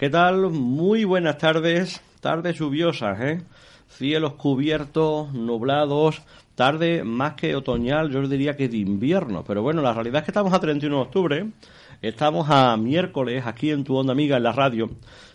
¿Qué tal? Muy buenas tardes, tardes lluviosas, ¿eh? Cielos cubiertos, nublados, tarde más que otoñal, yo diría que de invierno. Pero bueno, la realidad es que estamos a 31 de octubre, estamos a miércoles aquí en tu onda amiga en la radio.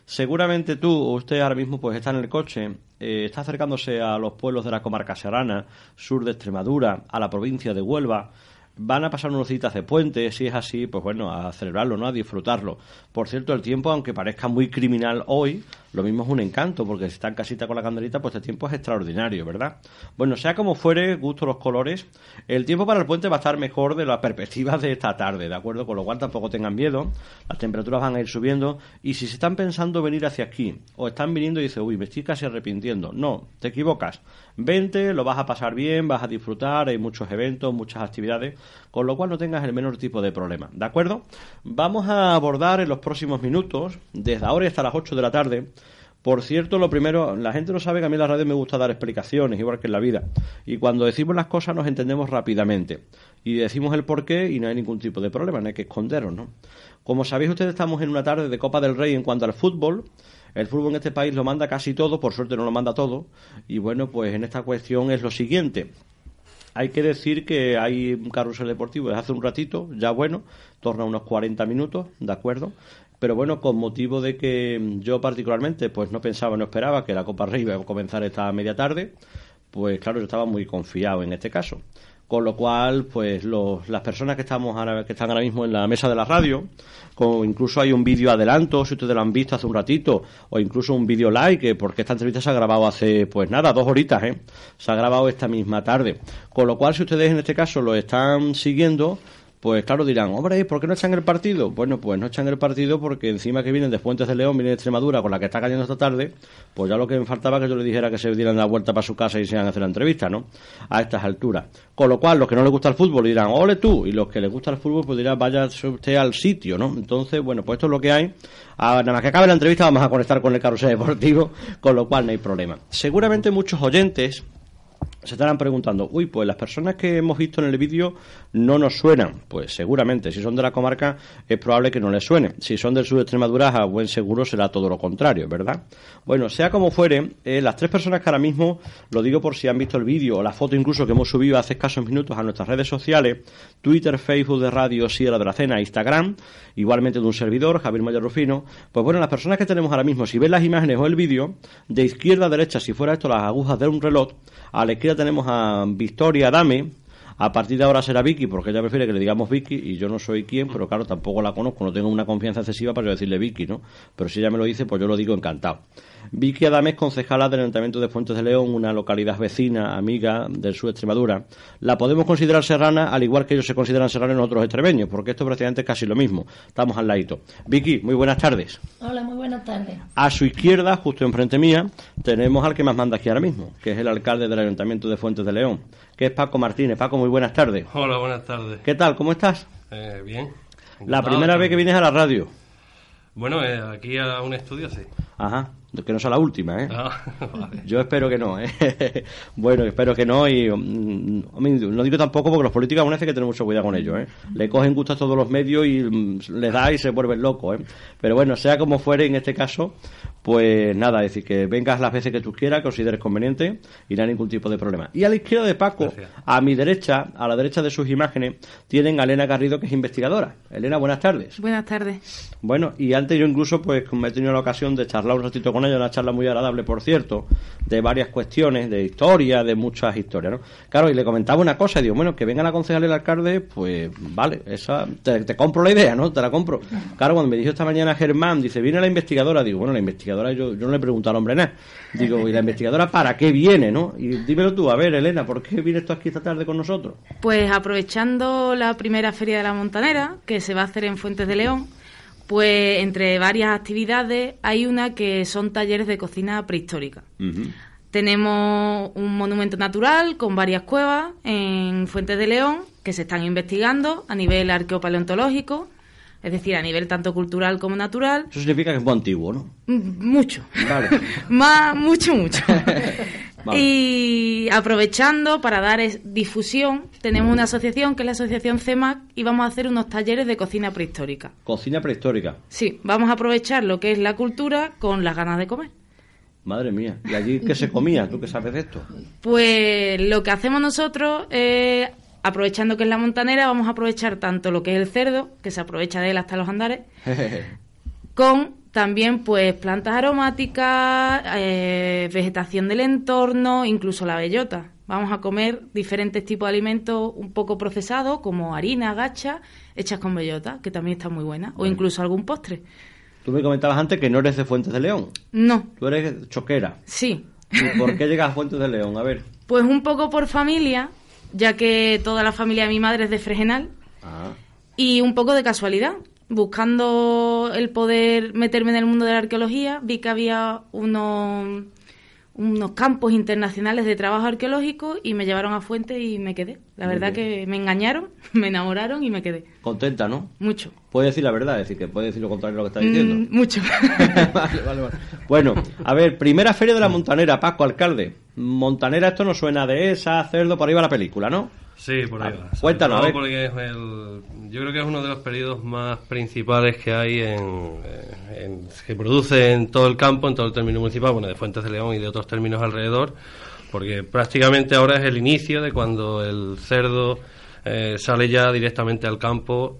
Seguramente tú o usted ahora mismo pues está en el coche, eh, está acercándose a los pueblos de la comarca serrana, sur de Extremadura, a la provincia de Huelva van a pasar unos citas de puente, si es así, pues bueno, a celebrarlo, ¿no? A disfrutarlo. Por cierto, el tiempo, aunque parezca muy criminal hoy, lo mismo es un encanto, porque si está en casita con la candelita, pues este tiempo es extraordinario, ¿verdad? Bueno, sea como fuere, gusto los colores, el tiempo para el puente va a estar mejor de la perspectiva de esta tarde, ¿de acuerdo? Con lo cual tampoco tengan miedo, las temperaturas van a ir subiendo, y si se están pensando venir hacia aquí, o están viniendo y dicen, uy, me estoy casi arrepintiendo, no, te equivocas, vente, lo vas a pasar bien, vas a disfrutar, hay muchos eventos, muchas actividades, con lo cual no tengas el menor tipo de problema, ¿de acuerdo? Vamos a abordar en los próximos minutos, desde ahora hasta las 8 de la tarde, por cierto, lo primero, la gente no sabe que a mí en la radio me gusta dar explicaciones, igual que en la vida. Y cuando decimos las cosas nos entendemos rápidamente. Y decimos el porqué y no hay ningún tipo de problema, no hay que esconderos, ¿no? Como sabéis ustedes, estamos en una tarde de Copa del Rey en cuanto al fútbol. El fútbol en este país lo manda casi todo, por suerte no lo manda todo. Y bueno, pues en esta cuestión es lo siguiente. Hay que decir que hay un carrusel deportivo desde hace un ratito, ya bueno, torna unos 40 minutos, ¿de acuerdo? Pero bueno, con motivo de que yo particularmente pues no pensaba, no esperaba que la Copa Rey iba a comenzar esta media tarde, pues claro, yo estaba muy confiado en este caso. Con lo cual, pues las personas que estamos ahora, que están ahora mismo en la mesa de la radio, con, incluso hay un vídeo adelanto, si ustedes lo han visto hace un ratito, o incluso un vídeo like, porque esta entrevista se ha grabado hace, pues nada, dos horitas, ¿eh? Se ha grabado esta misma tarde. Con lo cual, si ustedes en este caso lo están siguiendo, pues claro dirán, hombre, ¿por qué no echan el partido? Bueno, pues no echan el partido porque encima que vienen de Fuentes de León, viene de Extremadura, con la que está cayendo esta tarde, pues ya lo que me faltaba que yo le dijera que se dieran la vuelta para su casa y se iban a hacer la entrevista, ¿no? A estas alturas. Con lo cual, los que no les gusta el fútbol dirán, ole tú, y los que les gusta el fútbol, pues dirán, vaya usted al sitio, ¿no? Entonces, bueno, pues esto es lo que hay. Ah, nada más que acabe la entrevista vamos a conectar con el carrusel deportivo, con lo cual no hay problema. Seguramente muchos oyentes se estarán preguntando, uy, pues las personas que hemos visto en el vídeo no nos suenan. Pues seguramente, si son de la comarca es probable que no les suene. Si son del sur de Extremadura, a buen seguro será todo lo contrario, ¿verdad? Bueno, sea como fuere, eh, las tres personas que ahora mismo, lo digo por si han visto el vídeo o la foto incluso que hemos subido hace escasos minutos a nuestras redes sociales, Twitter, Facebook de Radio Sierra de la Cena, Instagram, igualmente de un servidor, Javier Mayor Rufino, pues bueno, las personas que tenemos ahora mismo, si ven las imágenes o el vídeo, de izquierda a derecha, si fuera esto las agujas de un reloj, a la izquierda tenemos a Victoria Dame, a partir de ahora será Vicky, porque ella prefiere que le digamos Vicky y yo no soy quien, pero claro, tampoco la conozco, no tengo una confianza excesiva para yo decirle Vicky, ¿no? Pero si ella me lo dice, pues yo lo digo encantado. Vicky Adames, concejala del Ayuntamiento de Fuentes de León, una localidad vecina, amiga del sur de Extremadura. La podemos considerar serrana, al igual que ellos se consideran serranos en otros extremeños, porque esto prácticamente es casi lo mismo. Estamos al ladito. Vicky, muy buenas tardes. Hola, muy buenas tardes. A su izquierda, justo enfrente mía, tenemos al que más manda aquí ahora mismo, que es el alcalde del Ayuntamiento de Fuentes de León, que es Paco Martínez. Paco, muy buenas tardes. Hola, buenas tardes. ¿Qué tal? ¿Cómo estás? Eh, bien. La primera vez que vienes a la radio. Bueno, eh, aquí a un estudio, sí. Ajá que no sea la última, ¿eh? Ah, Yo espero que no, ¿eh? bueno, espero que no y mm, no digo tampoco porque los políticos aún hay que tener mucho cuidado con ellos, ¿eh? Le cogen gusto a todos los medios y mm, les da y se vuelven locos, ¿eh? Pero bueno, sea como fuere en este caso, pues nada, es decir, que vengas las veces que tú quieras, consideres conveniente y no hay ningún tipo de problema. Y a la izquierda de Paco, a mi derecha, a la derecha de sus imágenes, tienen a Elena Garrido, que es investigadora. Elena, buenas tardes. Buenas tardes. Bueno, y antes yo incluso, pues, me he tenido la ocasión de charlar un ratito con una charla muy agradable, por cierto, de varias cuestiones, de historia, de muchas historias, ¿no? Claro, y le comentaba una cosa, y digo, bueno, que venga la concejal el alcalde, pues vale, esa, te, compro la idea, ¿no? Te la compro. Claro, cuando me dijo esta mañana Germán, dice, viene la investigadora, digo, bueno, la investigadora, yo, yo no le pregunto al hombre nada. Digo, ¿y la investigadora para qué viene, no? Y dímelo tú, a ver, Elena, ¿por qué vienes tú aquí esta tarde con nosotros? Pues aprovechando la primera Feria de la Montanera, que se va a hacer en Fuentes de León, pues entre varias actividades hay una que son talleres de cocina prehistórica. Tenemos un monumento natural con varias cuevas en Fuentes de León que se están investigando a nivel arqueopaleontológico, es decir, a nivel tanto cultural como natural. Eso significa que es muy antiguo, ¿no? Mucho. Vale. Más, mucho, mucho. Vale. Y aprovechando para dar es- difusión, tenemos una asociación que es la Asociación CEMAC y vamos a hacer unos talleres de cocina prehistórica. Cocina prehistórica. Sí, vamos a aprovechar lo que es la cultura con las ganas de comer. Madre mía. ¿Y allí qué se comía? ¿Tú qué sabes de esto? Pues lo que hacemos nosotros, eh, aprovechando que es la montanera, vamos a aprovechar tanto lo que es el cerdo, que se aprovecha de él hasta los andares, con también pues plantas aromáticas, eh, vegetación del entorno, incluso la bellota. Vamos a comer diferentes tipos de alimentos un poco procesados, como harina, gacha, hechas con bellota, que también está muy buena, o incluso algún postre. Tú me comentabas antes que no eres de Fuentes de León. No, Tú eres choquera. sí, ¿Y por qué llegas a Fuentes de León? A ver. pues un poco por familia, ya que toda la familia de mi madre es de Fregenal, Ah, Y un poco de casualidad. Buscando el poder meterme en el mundo de la arqueología, vi que había unos, unos campos internacionales de trabajo arqueológico y me llevaron a Fuente y me quedé. La verdad que me engañaron, me enamoraron y me quedé. contenta, ¿no? Mucho. Puedes decir la verdad, es decir, que puedes decir lo contrario de lo que estás diciendo. Mm, mucho. vale, vale, vale. Bueno, a ver, primera feria de la Montanera, Paco, alcalde. Montanera, esto no suena de esa, cerdo, por ahí va la película, ¿no? Sí, por ahí Ah, va. Cuéntanos, a ver. porque es el- yo creo que es uno de los periodos más principales que hay en, eh, en- que produce en todo el campo, en todo el término municipal, bueno, de Fuentes de León y de otros términos alrededor, porque prácticamente ahora es el inicio de cuando el cerdo eh, sale ya directamente al campo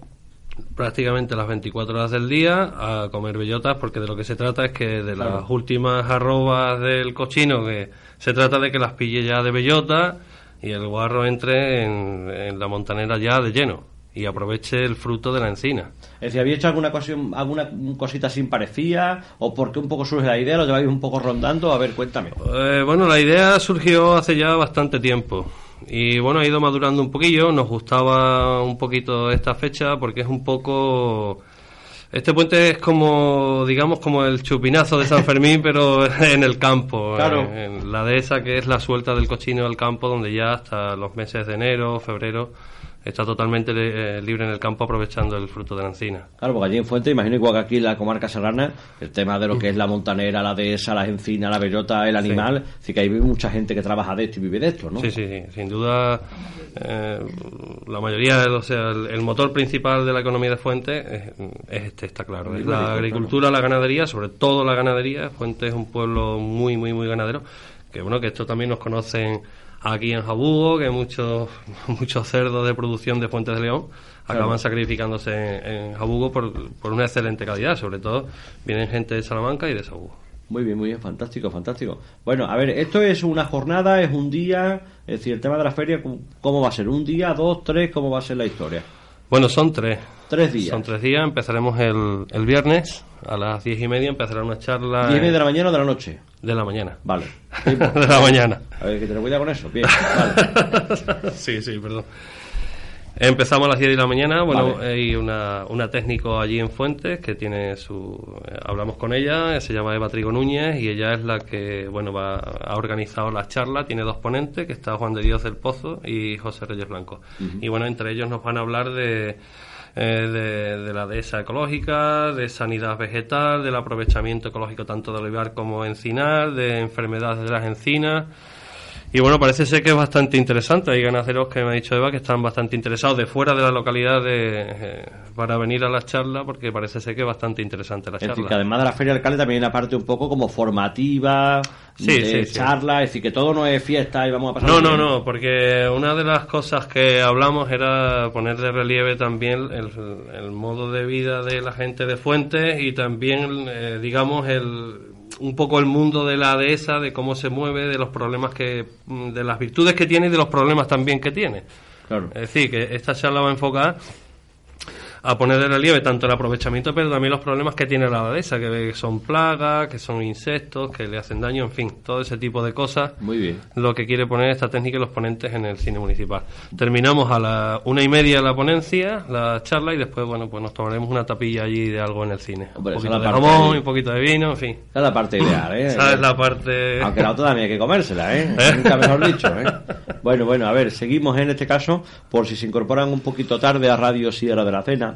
prácticamente las 24 horas del día a comer bellotas porque de lo que se trata es que de Claro. las últimas arrobas del cochino que se trata de que las pille ya de bellota y el guarro entre en, en la montanera ya de lleno y aproveche el fruto de la encina. Es decir, ¿había hecho alguna, ocasión, alguna cosita sin parecía? ¿O por qué un poco surge la idea? ¿Lo lleváis un poco rondando? A ver, cuéntame. Eh, bueno, la idea surgió hace ya bastante tiempo. Y bueno, ha ido madurando un poquillo. Nos gustaba un poquito esta fecha porque es un poco. Este puente es como, digamos, como el chupinazo de San Fermín, pero en el campo. Claro. eh, En la dehesa, que es la suelta del cochino al campo, donde ya hasta los meses de enero, febrero, está totalmente eh, libre en el campo aprovechando el fruto de la encina. Claro, porque allí en Fuente, imagino igual que aquí en la comarca serrana, el tema de lo que es la montanera, la dehesa, las encinas, la bellota, el animal, así que hay mucha gente que trabaja de esto y vive de esto, ¿no? Sí, sí, sí. Sin duda, eh, la mayoría, o sea, el, el motor principal de la economía de Fuente es, es este, está claro. Es la agricultura, la ganadería, sobre todo la ganadería. Fuente es un pueblo muy, muy, muy ganadero. Que bueno, que esto también nos conocen aquí en Jabugo, que muchos, muchos cerdos de producción de Fuentes de León acaban sacrificándose en, en Jabugo por, por una excelente calidad. Sobre todo, vienen gente de Salamanca y de Jabugo. Muy bien, muy bien, fantástico, fantástico. Bueno, a ver, esto es una jornada, es un día, es decir, el tema de la feria, ¿cómo va a ser? ¿Un día, dos, tres? ¿Cómo va a ser la historia? Bueno, son tres. Tres días. Son tres días. Empezaremos el, el viernes a las diez y media. Empezará una charla ¿Diez y media de la mañana o de la noche? de la mañana. Vale. de la mañana. A ver, que te cuidado con eso. Bien, vale. sí, sí, perdón. Empezamos a las 10 de la mañana. Bueno, Vale. hay una, una técnico allí en Fuentes que tiene su. eh, hablamos con ella, se llama Eva Trigo Núñez y ella es la que, bueno, va, ha organizado la charla. Tiene dos ponentes, que está Juan de Dios del Pozo y José Reyes Blanco. Y bueno, entre ellos nos van a hablar de. eh, de, de la dehesa ecológica, de sanidad vegetal, del aprovechamiento ecológico tanto de olivar como encinar, de enfermedades de las encinas. Y bueno, parece ser que es bastante interesante. Hay ganaderos que me ha dicho Eva que están bastante interesados de fuera de la localidad de, eh, para venir a la charla porque parece ser que es bastante interesante la Es decir, que charla. además de la feria alcalde también hay una parte un poco como formativa, Sí, de sí, sí. charla, es decir, que todo no es fiesta y vamos a pasar No, no, no, porque una de las cosas que hablamos era poner de relieve también el, el modo de vida de la gente de Fuentes y también, eh, digamos, el un poco el mundo de la dehesa, de cómo se mueve, de los problemas que, mm, de las virtudes que tiene y de los problemas también que tiene. Claro. Es decir, que esta charla va a enfocar a poner de relieve tanto el aprovechamiento, pero también los problemas que tiene la dehesa, que son plagas, que son insectos, que le hacen daño, en fin, todo ese tipo de cosas. Muy bien. Lo que quiere poner esta técnica y los ponentes en el cine municipal. Terminamos a la una y media la ponencia, la charla, y después, bueno, pues nos tomaremos una tapilla allí de algo en el cine. Hombre, un poquito de jamón, un poquito de vino, en fin. Esa es la parte ideal, ¿eh? Esa es la parte... Aunque la otra también hay que comérsela, ¿eh? Nunca mejor dicho, ¿eh? Bueno, bueno, a ver, seguimos en este caso, por si se incorporan un poquito tarde a Radio Sierra de la Cena.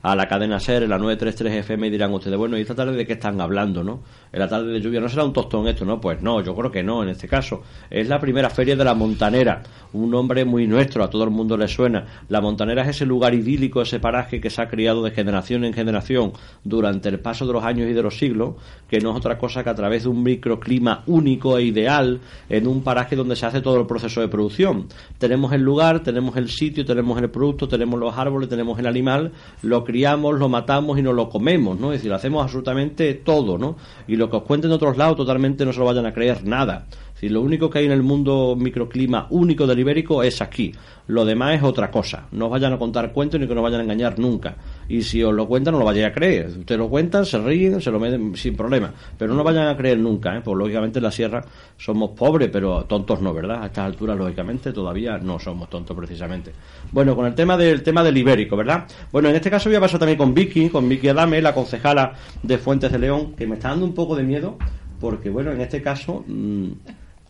a la cadena SER en la 933 FM y dirán ustedes, bueno, ¿y esta tarde de qué están hablando, no? En la tarde de lluvia no será un tostón esto, ¿no? Pues no, yo creo que no, en este caso. Es la primera feria de la Montanera, un nombre muy nuestro, a todo el mundo le suena. La Montanera es ese lugar idílico, ese paraje que se ha criado de generación en generación durante el paso de los años y de los siglos, que no es otra cosa que a través de un microclima único e ideal, en un paraje donde se hace todo el proceso de producción. Tenemos el lugar, tenemos el sitio, tenemos el producto, tenemos los árboles, tenemos el animal, lo criamos, lo matamos y nos lo comemos, ¿no? Es decir, hacemos absolutamente todo, ¿no? Y lo que os cuenten de otros lados totalmente no se lo vayan a creer nada. Si lo único que hay en el mundo microclima único del ibérico es aquí. Lo demás es otra cosa. No os vayan a contar cuentos ni que nos vayan a engañar nunca. Y si os lo cuentan, no lo vayáis a creer. Ustedes lo cuentan, se ríen, se lo meten sin problema. Pero no vayan a creer nunca, ¿eh? Pues lógicamente en la sierra somos pobres, pero tontos no, ¿verdad? A estas alturas, lógicamente, todavía no somos tontos precisamente. Bueno, con el tema del tema del ibérico, ¿verdad? Bueno, en este caso voy a pasar también con Vicky, con Vicky Adame, la concejala de Fuentes de León, que me está dando un poco de miedo, porque bueno, en este caso... Mmm,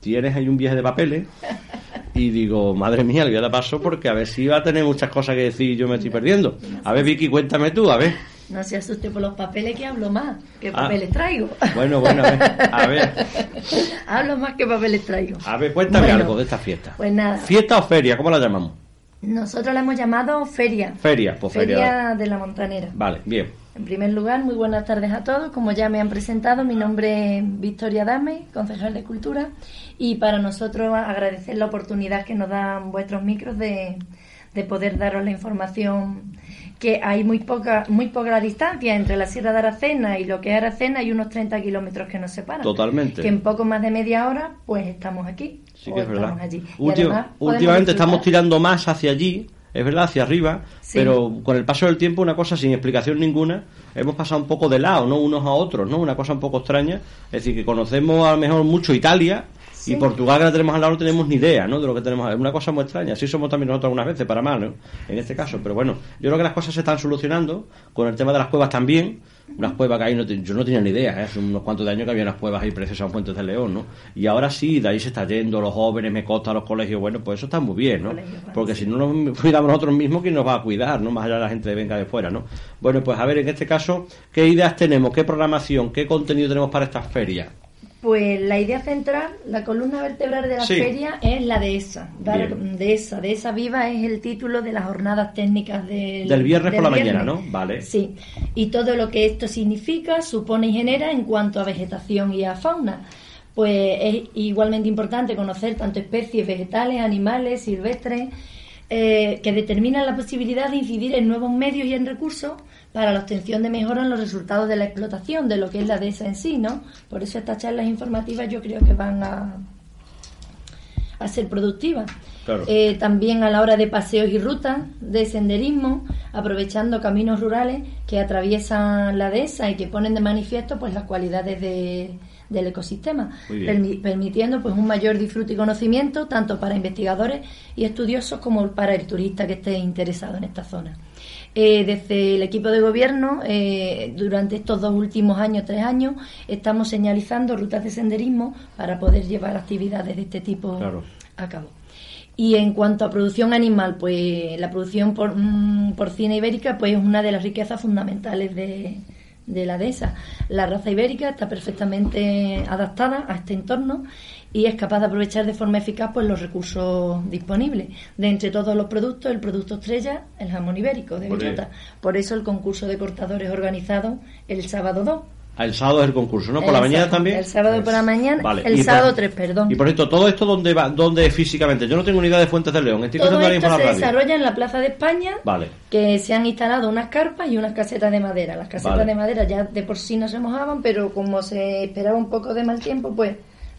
tienes ahí un viaje de papeles y digo, madre mía, el día la paso porque a ver si va a tener muchas cosas que decir y yo me estoy perdiendo. A ver, Vicky, cuéntame tú, a ver. No se asuste por los papeles que hablo más. ¿Qué ah. papeles traigo? Bueno, bueno, a ver. A ver. hablo más que papeles traigo. A ver, cuéntame algo de esta fiesta. Pues nada. ¿Fiesta o feria? ¿Cómo la llamamos? Nosotros la hemos llamado feria. Feria, pues feria. Feria de la Montanera. Vale, bien. En primer lugar, muy buenas tardes a todos. Como ya me han presentado, mi nombre es Victoria Dame, concejal de Cultura, y para nosotros agradecer la oportunidad que nos dan vuestros micros de, poder daros la información que hay muy poca muy poca distancia entre la Sierra de Aracena y lo que es Aracena hay unos 30 kilómetros que nos separan. Totalmente. Que en poco más de media hora pues estamos aquí. Sí que es verdad. últimamente estamos tirando más hacia allí es verdad, hacia arriba, pero con el paso del tiempo, una cosa sin explicación ninguna, hemos pasado un poco de lado, ¿no? Unos a otros, ¿no? Una cosa un poco extraña. Es decir, que conocemos a lo mejor mucho Italia, y Portugal que la tenemos al lado no tenemos ni idea, ¿no? De lo que tenemos. Es una cosa muy extraña. Así somos también nosotros algunas veces, para mal, ¿no? En este caso. Pero bueno, yo creo que las cosas se están solucionando. Con el tema de las cuevas también. Unas cuevas que hay, no yo no tenía ni idea, ¿eh? hace unos cuantos de años que había unas cuevas ahí preciosas en Fuentes de León, ¿no? Y ahora sí, de ahí se está yendo, los jóvenes, me consta, los colegios, bueno, pues eso está muy bien, ¿no? Porque si no nos cuidamos nosotros mismos, ¿quién nos va a cuidar, no? Más allá de la gente que venga de fuera, ¿no? Bueno, pues a ver, en este caso, ¿qué ideas tenemos? ¿Qué programación? ¿Qué contenido tenemos para estas ferias? Pues la idea central, la columna vertebral de la feria es la de esa. de esa, de esa viva es el título de las jornadas técnicas del, del viernes por la mañana, ¿no? Vale. Sí. Y todo lo que esto significa, supone y genera en cuanto a vegetación y a fauna. Pues es igualmente importante conocer tanto especies vegetales, animales, silvestres, eh, que determinan la posibilidad de incidir en nuevos medios y en recursos para la obtención de mejora en los resultados de la explotación de lo que es la dehesa en sí, ¿no? Por eso estas charlas informativas yo creo que van a, a ser productivas. Eh, también a la hora de paseos y rutas de senderismo, aprovechando caminos rurales que atraviesan la dehesa y que ponen de manifiesto pues las cualidades de, del ecosistema, permitiendo pues un mayor disfrute y conocimiento tanto para investigadores y estudiosos como para el turista que esté interesado en esta zona. Eh, desde el equipo de gobierno, eh, durante estos dos últimos años, tres años, estamos señalizando rutas de senderismo para poder llevar actividades de este tipo a cabo. Y en cuanto a producción animal, pues la producción por, mm, porcina ibérica pues es una de las riquezas fundamentales de, de la dehesa. La raza ibérica está perfectamente adaptada a este entorno y es capaz de aprovechar de forma eficaz pues, los recursos disponibles. De entre todos los productos, el producto estrella, el jamón ibérico de bellota. Por eso el concurso de cortadores organizado el sábado 2 Ah, el sábado es el concurso, ¿no? ¿Por la mañana también? El sábado por la mañana, el sábado 3, perdón. Y por esto, ¿todo esto dónde va? ¿Dónde físicamente? Yo no tengo ni idea de Fuentes del León. Estoy Todo esto se desarrolla en la Plaza de España, vale. que se han instalado unas carpas y unas casetas de madera. Las casetas de madera ya de por sí no se mojaban, pero como se esperaba un poco de mal tiempo, pues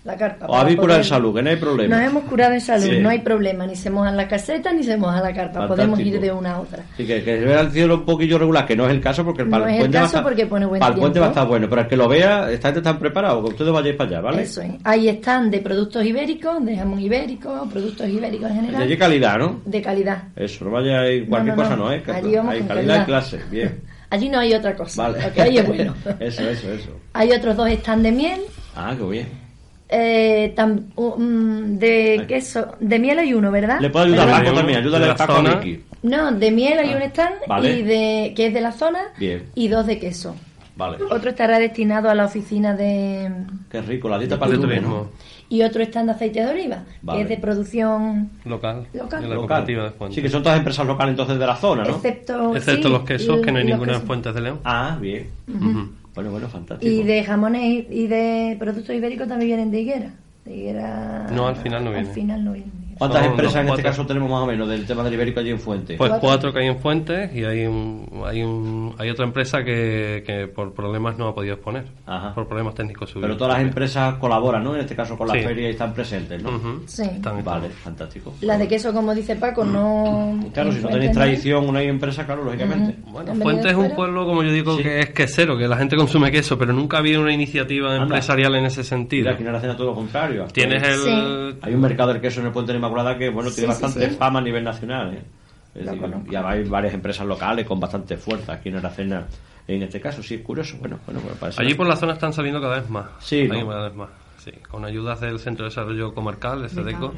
la carpa. O habéis curado en salud, que no hay problema. Nos hemos curado en salud, no hay problema. Ni se mojan la caseta ni se moja la carpa. Podemos ir de una a otra. Y que, que se vea el cielo un poquillo regular, que no es el caso porque el, no es el caso porque pone buen para el puente va a estar bueno, pero el que lo vea, está están preparados, que ustedes vayáis para allá, ¿vale? Eso es. Ahí están de productos ibéricos, de jamón ibérico, productos ibéricos en general. De calidad, ¿no? De calidad. Eso, no vaya a cualquier cosa, no, ¿eh? Allí vamos hay calidad, de clase, bien. Allí no hay otra cosa. Vale. Lo que hay es bueno. eso, eso, eso. Hay otros dos están de miel. Ah, qué bien eh, de queso, de miel hay uno, ¿verdad? Le puedo ayudar, Paco también, ayúdale a Paco Miki. No, de miel hay Ah, un stand vale. y de, que es de la zona Bien. y dos de queso. Vale. Otro estará destinado a la oficina de... Qué rico, la dieta para el turismo. Y otro stand de aceite de oliva, Vale. que es de producción, Local. Local. De la Local. cooperativa de Fuentes. Sí, que son todas empresas locales entonces de la zona, ¿no? excepto... Excepto sí, los quesos, que no hay ninguna en. Fuentes de León. Ah, bien. Bueno, bueno, fantástico. Y de jamones y- de productos ibéricos también vienen de higuera. De higuera... No, al final no viene. Al final no vienen. ¿Cuántas Son empresas en este caso tenemos más o menos del tema del ibérico allí en Fuente? Pues Cuatro. cuatro que hay en Fuentes y hay un, hay un, hay otra empresa que, que por problemas no ha podido exponer. Ajá. Por problemas técnicos suyos. Pero todas las empresas colaboran, ¿no? En este caso con la Sí. feria y están presentes, ¿no? Sí. Están Vale, todo. fantástico. Las de queso, como dice Paco, no... Y Claro, si no tenéis tradición, una empresa, claro, lógicamente. Bueno, ¿Han venido Fuentes es un pueblo, como yo digo, Sí. que es quesero, que la gente consume queso, pero nunca ha habido una iniciativa Anda. empresarial en ese sentido. Mira, aquí en Aracena todo lo contrario. Tienes el... Sí. Hay un mercado del queso en el Puente de Inmaculada que, bueno, tiene Sí, sí, bastante sí. fama a nivel nacional, ¿eh? Es Lo decir, conozco. y hay varias empresas locales con bastante fuerza aquí en Aracena. En este caso, sí, es curioso. Bueno, bueno, pues parece... Allí por la zona están saliendo cada vez más. Sí, cada vez más. Sí, con ayudas del Centro de Desarrollo Comarcal, de CEDECO,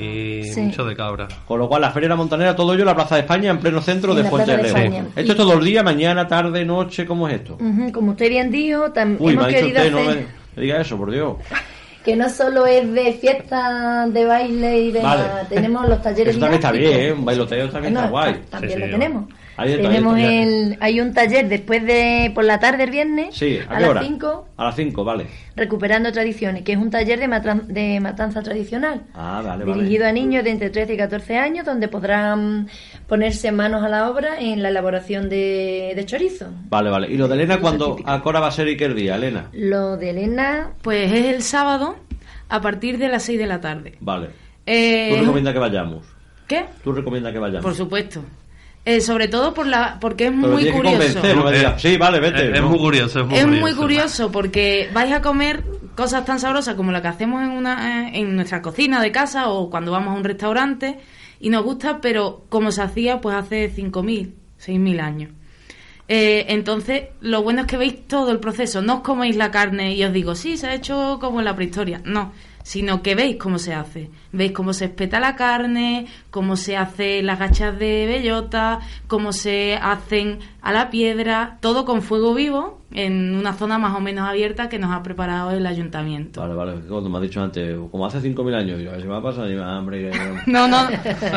y Sí. mucho de cabra. Con lo cual, la Feria de la Montanera, todo ello en la Plaza de España, en pleno centro En de Fuente de León. ¿Esto es todo el día, mañana, tarde, noche? ¿Cómo es esto? Ujú, Como usted bien dijo, tam- Uy, me hemos ha dicho querido usted, no hacer me diga eso, por Dios. que no solo es de fiesta, de baile y de Vale. tenemos los talleres Eso también está bien, ¿eh? Un bailoteo también No, está guay. ta- También Sí, lo sí, tenemos. Tenemos el, hay un taller después de por la tarde el viernes Sí, ¿a, a, qué las 5 A las 5, vale. recuperando tradiciones, que es un taller de, matran- de matanza tradicional. Ah, vale, vale. dirigido a niños de entre 13 y 14 años, donde podrán ponerse manos a la obra en la elaboración de, de chorizo. Vale, vale. ¿Y lo de Elena cuando a hora va a ser y qué día, Elena? Lo de Elena, Pues es el sábado a partir de las 6 de la tarde. Vale. Eh, ¿Tú recomiendas que vayamos? ¿Qué? ¿Tú recomiendas que vayamos? Por supuesto. Eh, sobre todo por la, porque es Pero muy curioso. no sí, vale, vete. Es, muy curioso, es muy es curioso. muy curioso porque vais a comer cosas tan sabrosas como la que hacemos en, una, eh, en nuestra cocina de casa o cuando vamos a un restaurante y nos gusta, pero como se hacía pues hace 5.000, 6.000 años. Eh, entonces, lo bueno es que veis todo el proceso, no os coméis la carne y os digo, sí, se ha hecho como en la prehistoria, no, sino que veis cómo se hace, veis cómo se espeta la carne, cómo se hacen las gachas de bellota, cómo se hacen a la piedra, todo con fuego vivo en una zona más o menos abierta que nos ha preparado el ayuntamiento. Vale, vale. Cuando me has dicho antes, como hace 5.000 años, yo, se me ha pasado y me hambre. No, no,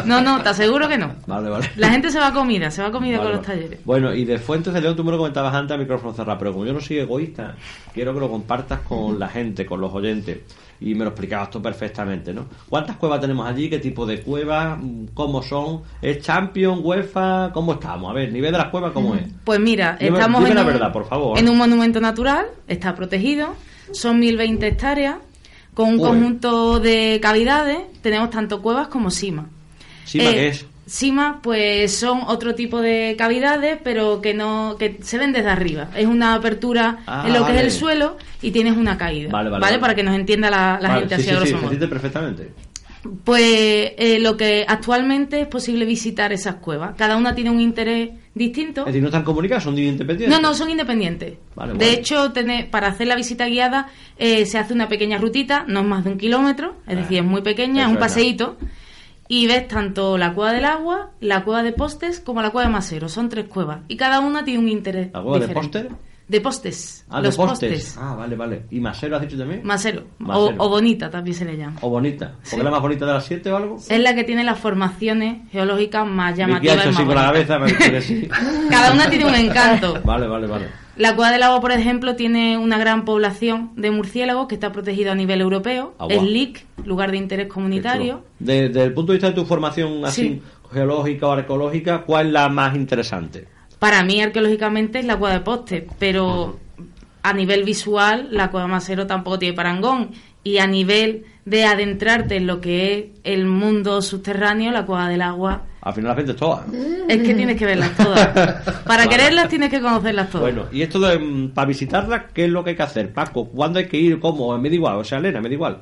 no, no, te aseguro que no. Vale, vale. La gente se va a comida, se va a comida Vale, con los talleres. Bueno, y de Fuentes de León tú me lo comentabas antes a micrófono cerrado, pero como yo no soy egoísta, quiero que lo compartas con la gente, con los oyentes. Y me lo explicabas tú perfectamente, ¿no? ¿Cuántas cuevas tenemos allí? ¿Qué tipo de cuevas? ¿Cómo son? ¿Es Champion, UEFA? ¿Cómo estamos? A ver, nivel de las cuevas, ¿cómo es? Pues mira, Dime- estamos dime en, la un, verdad, por favor. en un monumento natural, está protegido, son 1020 hectáreas, con un conjunto de cavidades, tenemos tanto cuevas como sima. ¿Sima Eh, qué es? Sima, pues son otro tipo de cavidades, pero que no que se ven desde arriba. Es una apertura Ah, en lo que es el suelo y tienes una caída. Vale, vale, vale. Para que nos entienda la, la gente sí, así sí, a sí, grosso se modo. entiende perfectamente. Pues eh, lo que actualmente es posible visitar esas cuevas. Cada una tiene un interés distinto. Es decir, no están comunicadas, son independientes. No, no, son independientes. Vale, de hecho, para hacer la visita guiada eh, se hace una pequeña rutita, no es más de un kilómetro, es Ah, decir, es muy pequeña, es un nada. Y ves tanto la cueva del agua, la cueva de postes, como la cueva de Masero. Son tres cuevas. Y cada una tiene un interés. ¿La cueva de diferente. póster? De postes. Ah, los de postes. Ah, vale, vale. ¿Y Masero has dicho también? Masero. O, Masero. o bonita también se le llama. ¿O bonita? ¿Porque Sí. es la más bonita de las siete o algo? Es la que tiene las formaciones geológicas más ¿Y qué ha llamativas. hecho y así más con la cabeza? Me que sí. Cada una tiene un encanto. Vale, vale, vale. La Cueva del Agua, por ejemplo, tiene una gran población de murciélagos que está protegido a nivel europeo. Agua. Es LIC, lugar de interés comunitario. De- Desde el punto de vista de tu formación así Sí. geológica o arqueológica, ¿cuál es la más interesante? Para mí, arqueológicamente, es la Cueva de Poste, pero a nivel visual, la Cueva Masero tampoco tiene parangón. Y a nivel de adentrarte en lo que es el mundo subterráneo, la Cueva del Agua, Al final las vendes todas. es que tienes que verlas todas. Para Vale. quererlas tienes que conocerlas todas. Bueno, y esto de mm, para visitarlas, ¿qué es lo que hay que hacer? Paco, ¿cuándo hay que ir? ¿Cómo? Me da igual, o sea, Elena, me da igual.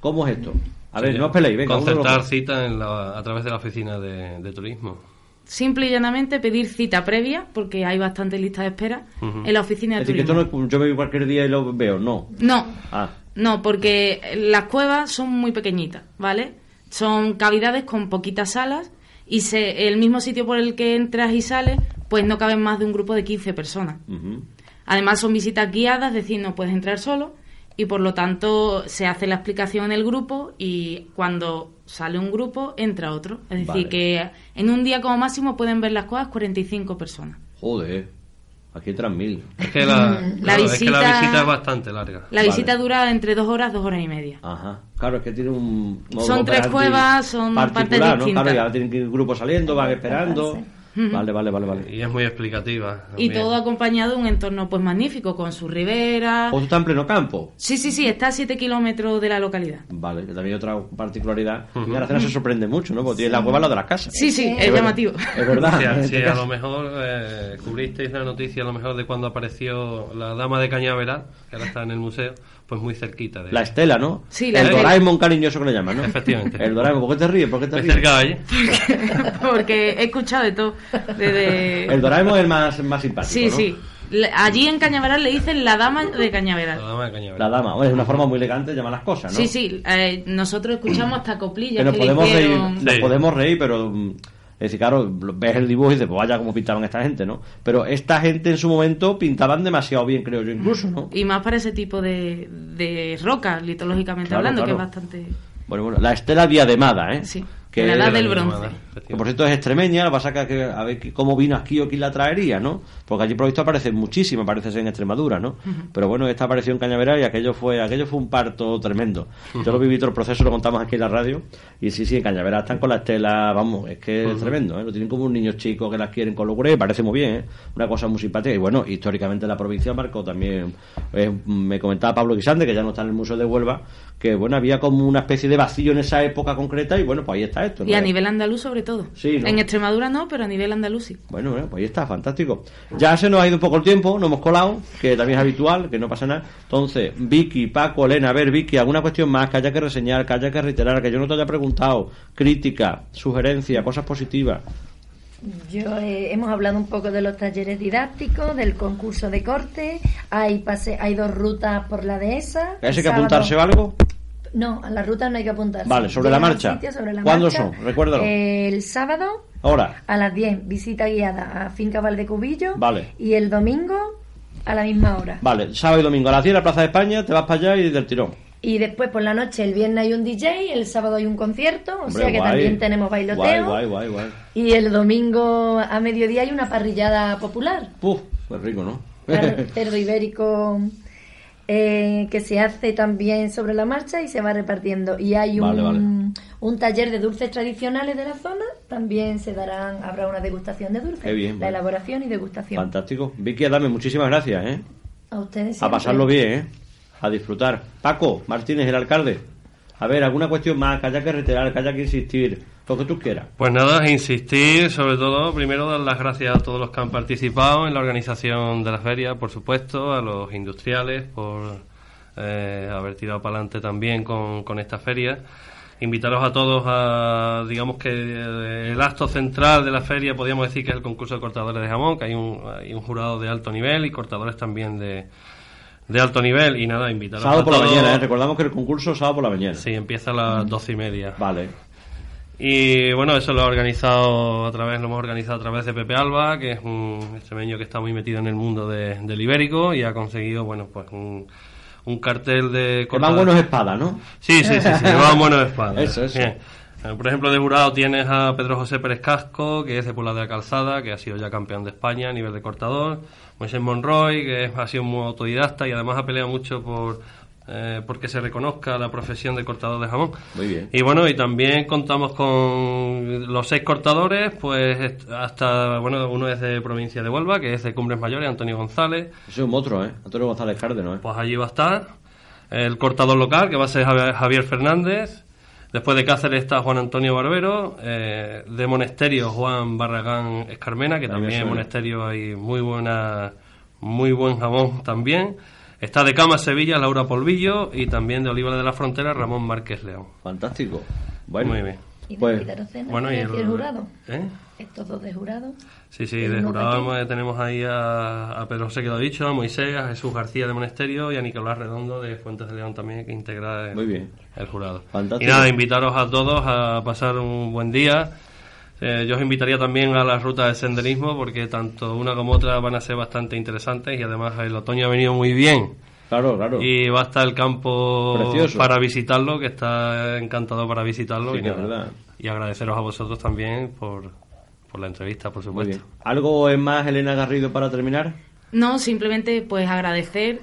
¿Cómo es esto? A ver, Sí, no os peleéis, venga. Concertar lo- cita en la- a través de la oficina de, de turismo. Simple y llanamente pedir cita previa, porque hay bastante lista de espera, en la oficina de Es decir, que turismo. esto no es- yo me voy cualquier día y lo veo, no. No, Ah, no, porque las cuevas son muy pequeñitas, ¿vale? Son cavidades con poquitas salas y se, el mismo sitio por el que entras y sales, pues no caben más de un grupo de 15 personas. Además son visitas guiadas, es decir, no puedes entrar solo y por lo tanto se hace la explicación en el grupo y cuando sale un grupo entra otro. Es decir, que en un día como máximo pueden ver las cosas 45 personas. Joder. Aquí entran mil. Es que la, visita, es bastante larga. La visita dura entre dos horas, dos horas y media. Ajá. Claro, es que tiene un... Son tres cuevas, son partes distintas. ¿no? Claro, ya tienen que ir grupos saliendo, van esperando. Vale, vale, vale, vale. Y es muy explicativa. Y todo acompañado de un entorno pues magnífico, con su ribera. ¿O está en pleno campo? Sí, sí, sí, está a 7 kilómetros de la localidad. Vale, que también otra particularidad. Uh -huh. Y se sorprende mucho, ¿no? Porque tiene la cueva la de las casas. Sí, sí, es, llamativo. Es verdad. Sí, a lo mejor eh, cubristeis la noticia, a lo mejor de cuando apareció la dama de Cañaveral, que ahora está en el museo pues muy cerquita de la estela no sí la el Doraemon cariñoso que le llaman no efectivamente el Doraemon ¿por qué te ríes? ¿por qué te ríes? cerca ahí porque he escuchado de todo desde... el Doraemon es el más, más simpático sí ¿no? sí Allí en Cañaveral le dicen la dama de Cañaveral. La dama de Cañaveral. La dama, es una forma muy elegante de llamar las cosas, ¿no? Sí, sí. Eh, nosotros escuchamos hasta coplillas que nos que podemos le hicieron... reír, nos podemos reír, pero mm, es decir, claro, ves el dibujo y dices, pues vaya como pintaban esta gente, ¿no? Pero esta gente en su momento pintaban demasiado bien, creo yo, incluso, ¿no? Y más para ese tipo de, de roca, litológicamente Claro, hablando, claro. que es bastante... Bueno, bueno, la estela diademada, ¿eh? Sí, Que la edad es- del bronce. Que por cierto es extremeña, lo que pasa que, que a ver que- cómo vino aquí o quién la traería, ¿no? Porque allí por lo visto aparece muchísima, parece ser en Extremadura, ¿no? Pero bueno, esta apareció en Cañaveral y aquello fue aquello fue un parto tremendo. Yo lo viví todo el proceso, lo contamos aquí en la radio y sí, sí, en Cañaveral están con la estela, vamos, es que es tremendo, ¿eh? Lo tienen como un niño chico que las quieren con locura y parece muy bien, ¿eh? Una cosa muy simpática y bueno, históricamente la provincia marcó también, eh, me comentaba Pablo Guisande, que ya no está en el Museo de Huelva, que bueno, había como una especie de vacío en esa época concreta y bueno, pues ahí está esto. ¿no? Y a nivel andaluz sobre todo. Sí, ¿no? En Extremadura no, pero a nivel andaluz sí. Bueno, bueno, pues ahí está, fantástico. Ya se nos ha ido un poco el tiempo, nos hemos colado, que también es habitual, que no pasa nada. Entonces, Vicky, Paco, Elena, a ver, Vicky, ¿alguna cuestión más que haya que reseñar, que haya que reiterar, que yo no te haya preguntado? Crítica, sugerencia, cosas positivas. Yo eh, hemos hablado un poco de los talleres didácticos, del concurso de corte. Hay pase, hay dos rutas por la dehesa. ¿Hay que apuntarse o algo? No, a la ruta no hay que apuntarse. Vale, sobre la marcha. sitio, sobre la ¿Cuándo marcha. son? Recuérdalo. El sábado Ahora, a las 10, visita guiada a Finca Valdecubillo. Vale. Y el domingo a la misma hora. vale, sábado y domingo a las 10 en la Plaza de España, te vas para allá y del tirón. Y después por la noche, el viernes hay un DJ, el sábado hay un concierto, o Hombre, sea que guay. también tenemos bailoteo. Guay, guay. Y el domingo a mediodía hay una parrillada popular. Puf, pues rico, ¿no? Cerdo ibérico eh, que se hace también sobre la marcha y se va repartiendo. Y hay un, Vale, un taller de dulces tradicionales de la zona, también se darán, habrá una degustación de dulces, bien, la vale. elaboración y degustación. Fantástico. Vicky, Adame, muchísimas gracias, ¿eh? A ustedes A pasarlo bien, ¿eh? A disfrutar. Paco Martínez, el alcalde. A ver, ¿alguna cuestión más que haya que reiterar, que haya que insistir? Lo que tú quieras. Pues nada, insistir, sobre todo, primero dar las gracias a todos los que han participado en la organización de la feria, por supuesto, a los industriales por eh, haber tirado para adelante también con, con esta feria. Invitaros a todos a, digamos que eh, el acto central de la feria, podríamos decir que es el concurso de cortadores de jamón, que hay un, hay un jurado de alto nivel y cortadores también de, de alto nivel. Y nada, invitaros Sábado a por la mañana, ¿eh? Recordamos que el concurso es sábado por la mañana. Sí, empieza a las doce y media. Vale. Y bueno, eso lo ha organizado a través, lo hemos organizado a través de Pepe Alba, que es un extremeño que está muy metido en el mundo de- del ibérico y ha conseguido, bueno, pues un, un cartel de Que van buenos espadas, ¿no? Sí, sí, sí, sí, llevaban buenos espadas. Eso, eso. Bien. Eh, Por ejemplo, de jurado tienes a Pedro José Pérez Casco, que es de Puebla de la Calzada, que ha sido ya campeón de España a nivel de cortador. Moisés Monroy, que ha sido muy autodidacta y además ha peleado mucho por eh, porque se reconozca la profesión de cortador de jamón. Muy bien. Y bueno, y también contamos con los seis cortadores, pues hasta, bueno, uno es de provincia de Huelva, que es de Cumbres Mayores, Antonio González, Ese es un monstruo, ¿eh? Antonio González Cárdenas, ¿eh? pues allí va a estar. El cortador local, que va a ser Javier- Fernández. Después de Cáceres está Juan Antonio Barbero. eh, de Monesterio, Juan Barragán Escarmena, que me también en. Monesterio hay muy buena muy buen jamón también. Está de Cama Sevilla, Laura Polvillo. Y también de Oliva de la Frontera, Ramón Márquez León. Fantástico. Bueno, Muy bien. ¿Y Pues? Bueno, y ¿Qué el, el jurado? ¿eh? Estos dos de jurado. Sí, sí, ¿Y de jurado hemos- tenemos ahí a, a Pedro José, que lo he dicho, a Moisés, a Jesús García de Monesterio y a Nicolás Redondo de Fuentes de León también, que integra el, Muy bien. el jurado. Fantástico. Y nada, invitaros a todos a pasar un buen día. Eh, yo os invitaría también a las rutas de senderismo porque tanto una como otra van a ser bastante interesantes y además el otoño ha venido muy bien. Claro, claro. Y va a estar el campo para visitarlo, que está encantado para visitarlo. y, y agradeceros a vosotros también por, por la entrevista, por supuesto. ¿Algo es más, Elena Garrido, para terminar? No, simplemente pues agradecer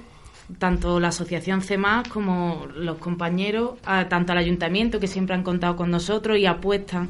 tanto la asociación CEMAS como los compañeros, tanto al ayuntamiento que siempre han contado con nosotros y apuestan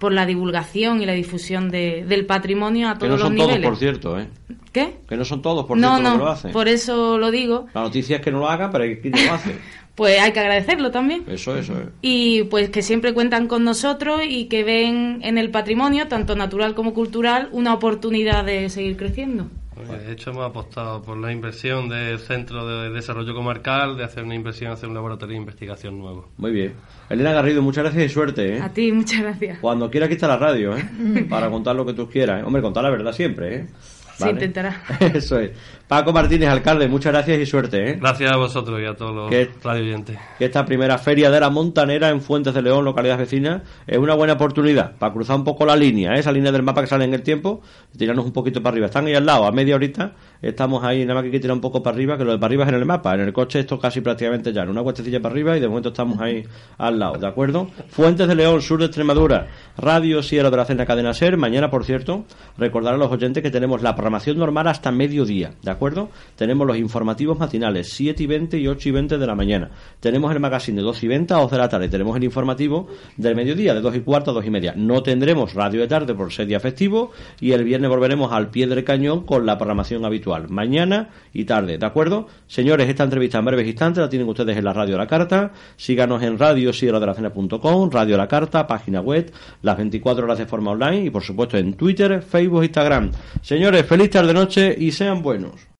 por la divulgación y la difusión de, del patrimonio a todos los niveles. Que no son todos, por cierto, ¿eh? ¿Qué? Que no son todos, por cierto, no, que lo hacen. por eso lo digo. La noticia es que no lo hagan, pero ¿quién lo hace? pues hay que agradecerlo también. Eso, eso. Eh. Y pues que siempre cuentan con nosotros y que ven en el patrimonio, tanto natural como cultural, una oportunidad de seguir creciendo. Pues, de hecho, hemos apostado por la inversión del Centro de Desarrollo Comarcal, de hacer una inversión, hacer un laboratorio de investigación nuevo. Muy bien. Elena Garrido, muchas gracias y suerte. ¿eh? A ti, muchas gracias. Cuando quiera, aquí está la radio, ¿eh? para contar lo que tú quieras. ¿eh? Hombre, contar la verdad siempre. ¿eh? Se intentará. Eso es. Paco Martínez, alcalde, muchas gracias y suerte. ¿eh? Gracias a vosotros y a todos los radio oyentes. Que esta primera feria de la Montanera en Fuentes de León, localidad vecina, es una buena oportunidad para cruzar un poco la línea, ¿eh? esa línea del mapa que sale en el tiempo, tirarnos un poquito para arriba. Están ahí al lado, a media horita, estamos ahí, nada más que que tirar un poco para arriba, que lo de para arriba es en el mapa. En el coche esto casi prácticamente ya, en una cuestecilla para arriba y de momento estamos ahí al lado, ¿de acuerdo? Fuentes de León, sur de Extremadura, Radio Sierra de la Cena Cadena Ser. Mañana, por cierto, recordar a los oyentes que tenemos la programación normal hasta mediodía, ¿de acuerdo? Tenemos los informativos matinales, 7 y 20 y 8 y 20 de la mañana. Tenemos el magazine de 2 y 20 a 2 de la tarde. Tenemos el informativo del mediodía, de 2 y cuarto a 2 y media. No tendremos radio de tarde por ser día festivo y el viernes volveremos al pie del cañón con la programación habitual, mañana y tarde, ¿de acuerdo? Señores, esta entrevista en breves instantes la tienen ustedes en la radio La Carta. Síganos en radio de la cena.com, radio La Carta, página web, las 24 horas de forma online y por supuesto en Twitter, Facebook, Instagram. Señores, feliz tarde noche y sean buenos.